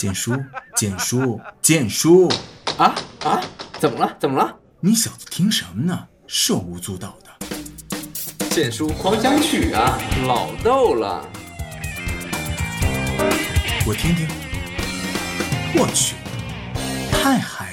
剑叔，剑叔，剑叔！啊啊！怎么了？怎么了？你小子听什么呢？手舞足蹈的。剑叔狂想曲啊，老逗了。我听听。我去，太嗨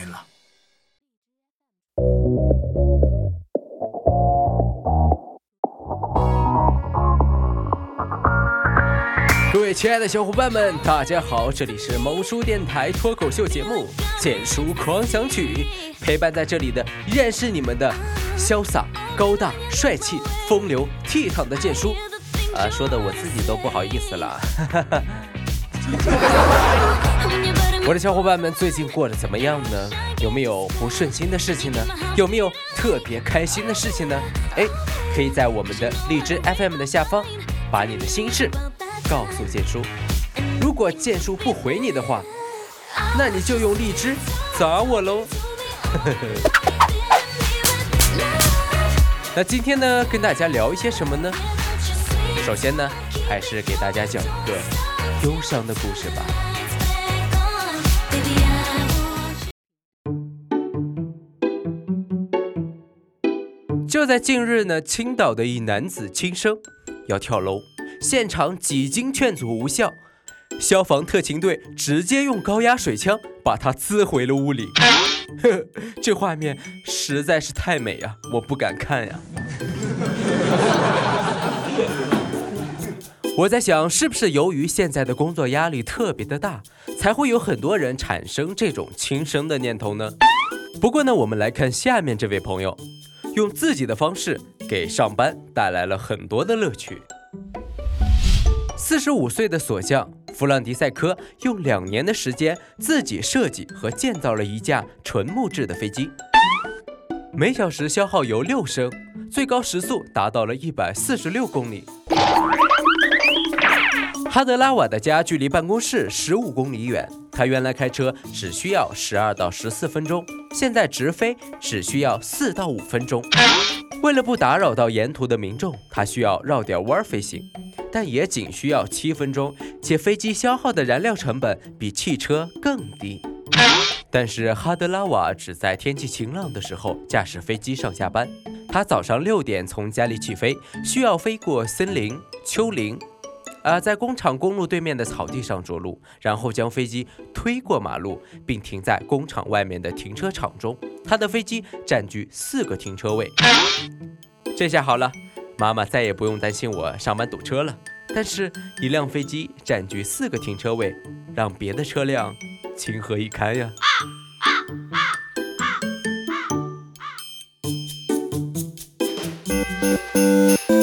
亲爱的小伙伴们，大家好，这里是萌叔电台脱口秀节目《剑书狂想曲》，陪伴在这里的依然是你们的潇洒、高大、帅气、风流、倜傥的剑叔。啊，说的我自己都不好意思了。我的小伙伴们最近过得怎么样呢？有没有不顺心的事情呢？有没有特别开心的事情呢？哎，可以在我们的荔枝 FM 的下方，把你的心事告诉剑叔。如果剑叔不回你的话，那你就用荔枝砸我喽。那今天呢，跟大家聊一些什么呢？首先呢，还是给大家讲一个忧伤的故事吧。就在近日呢，青岛的一男子轻生要跳楼，现场几经劝阻无效，消防特勤队直接用高压水枪把他滋回了屋里。呵，这画面实在是太美啊，我不敢看呀。我在想，是不是由于现在的工作压力特别的大，才会有很多人产生这种轻生的念头呢？不过呢，我们来看下面这位朋友。用自己的方式给上班带来了很多的乐趣。四十五岁的锁匠弗朗迪塞科用两年的时间自己设计和建造了一架纯木质的飞机，每小时消耗油六升，最高时速达到了一百四十六公里。哈德拉瓦的家距离办公室十五公里远，他原来开车只需要十二到十四分钟。现在直飞只需要四到五分钟。为了不打扰到沿途的民众，他需要绕点弯飞行，但也仅需要七分钟，且飞机消耗的燃料成本比汽车更低。但是哈德拉瓦只在天气晴朗的时候驾驶飞机上下班。他早上六点从家里起飞，需要飞过森林、丘陵。啊，在工厂公路对面的草地上着陆，然后将飞机推过马路，并停在工厂外面的停车场中。他的飞机占据四个停车位。这下好了，妈妈再也不用担心我上班堵车了。但是，一辆飞机占据四个停车位，让别的车辆情何以堪呀？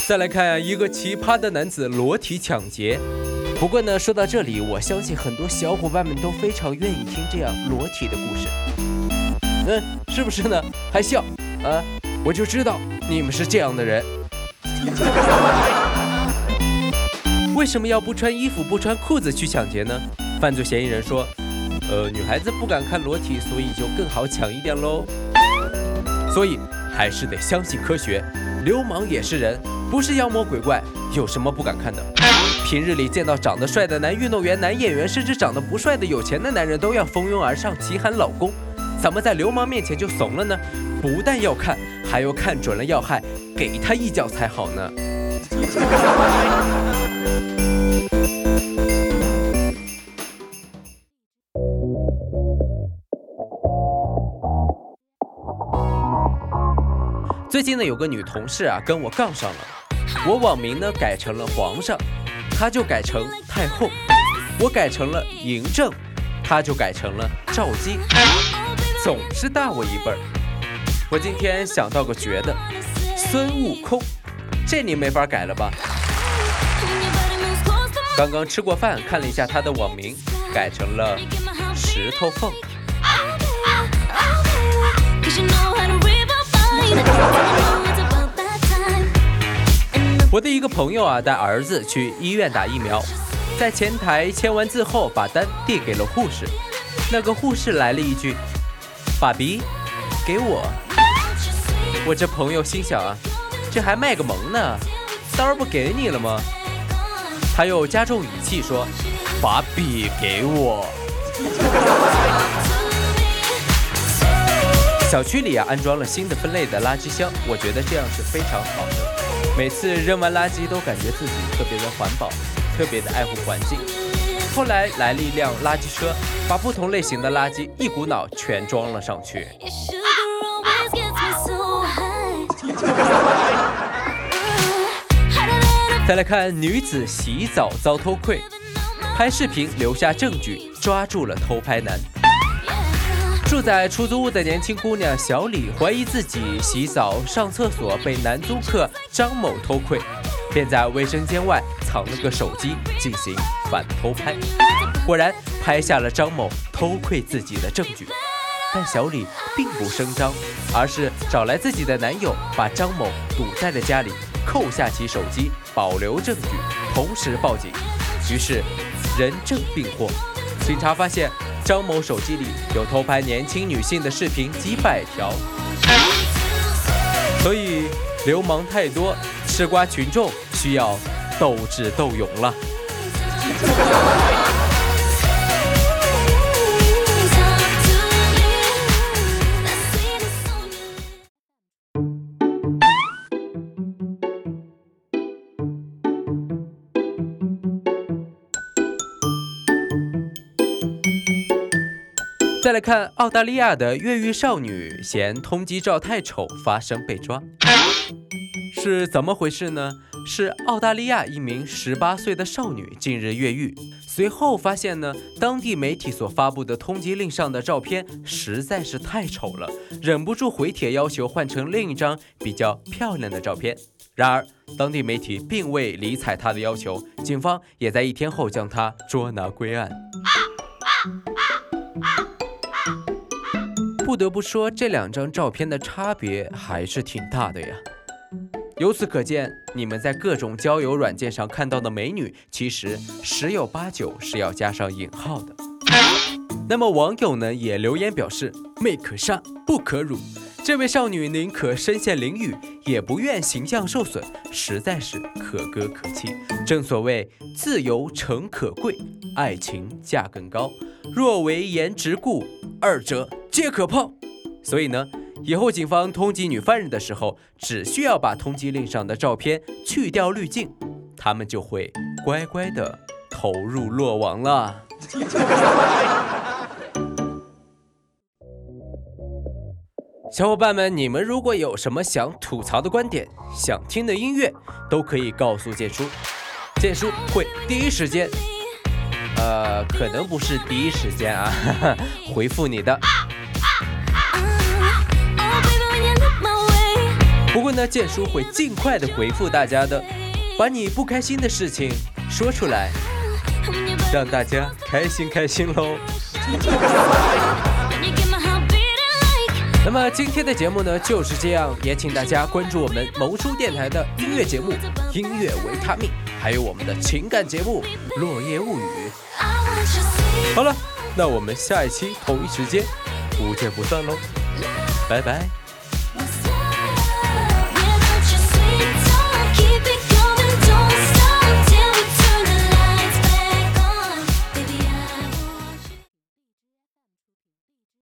再来看一个奇葩的男子裸体抢劫。不过呢，说到这里，我相信很多小伙伴们都非常愿意听这样裸体的故事。嗯，是不是呢？还笑啊？我就知道你们是这样的人。为什么要不穿衣服、不穿裤子去抢劫呢？犯罪嫌疑人说：“呃，女孩子不敢看裸体，所以就更好抢一点喽。”所以还是得相信科学，流氓也是人。不是妖魔鬼怪，有什么不敢看的？平日里见到长得帅的男运动员、男演员，甚至长得不帅的有钱的男人，都要蜂拥而上齐喊老公。怎么在流氓面前就怂了呢？不但要看，还要看准了要害，给他一脚才好呢。最近呢，有个女同事啊跟我杠上了，我网名呢改成了皇上，她就改成太后；我改成了嬴政，她就改成了赵姬，总是大我一辈儿。我今天想到个绝的，孙悟空，这你没法改了吧？刚刚吃过饭，看了一下他的网名，改成了石头缝。我的一个朋友啊，带儿子去医院打疫苗，在前台签完字后，把单递给了护士。那个护士来了一句：“爸比，给我。”我这朋友心想啊，这还卖个萌呢，当然不给你了吗？他又加重语气说：“把笔给我。”小区里啊安装了新的分类的垃圾箱，我觉得这样是非常好的。每次扔完垃圾都感觉自己特别的环保，特别的爱护环境。后来来了一辆垃圾车，把不同类型的垃圾一股脑全装了上去。再来看女子洗澡遭偷窥，拍视频留下证据，抓住了偷拍男。住在出租屋的年轻姑娘小李怀疑自己洗澡上厕所被男租客张某偷窥，便在卫生间外藏了个手机进行反偷拍，果然拍下了张某偷窥自己的证据。但小李并不声张，而是找来自己的男友，把张某堵在了家里，扣下其手机，保留证据，同时报警。于是人证并获。警察发现张某手机里有偷拍年轻女性的视频几百条。所以流氓太多，吃瓜群众需要斗智斗勇了。再来看澳大利亚的越狱少女嫌通缉照太丑，发生被抓，是怎么回事呢？是澳大利亚一名十八岁的少女近日越狱，随后发现呢，当地媒体所发布的通缉令上的照片实在是太丑了，忍不住回帖要求换成另一张比较漂亮的照片。然而，当地媒体并未理睬她的要求，警方也在一天后将她捉拿归案。不得不说，这两张照片的差别还是挺大的呀。由此可见，你们在各种交友软件上看到的美女，其实十有八九是要加上引号的。那么网友呢也留言表示：妹可杀，不可辱。这位少女宁可身陷囹圄，也不愿形象受损，实在是可歌可泣。正所谓自由诚可贵，爱情价更高。若为颜值故，二者皆可抛。所以呢，以后警方通缉女犯人的时候，只需要把通缉令上的照片去掉滤镜，他们就会乖乖的投入落网了。小伙伴们，你们如果有什么想吐槽的观点、想听的音乐，都可以告诉剑叔，剑叔会第一时间，呃，可能不是第一时间啊，回复你的。不过呢，剑叔会尽快的回复大家的，把你不开心的事情说出来，让大家开心开心喽。那么今天的节目呢就是这样，也请大家关注我们萌叔电台的音乐节目《音乐维他命》，还有我们的情感节目《落叶物语》。好了，那我们下一期同一时间不见不散喽，拜拜。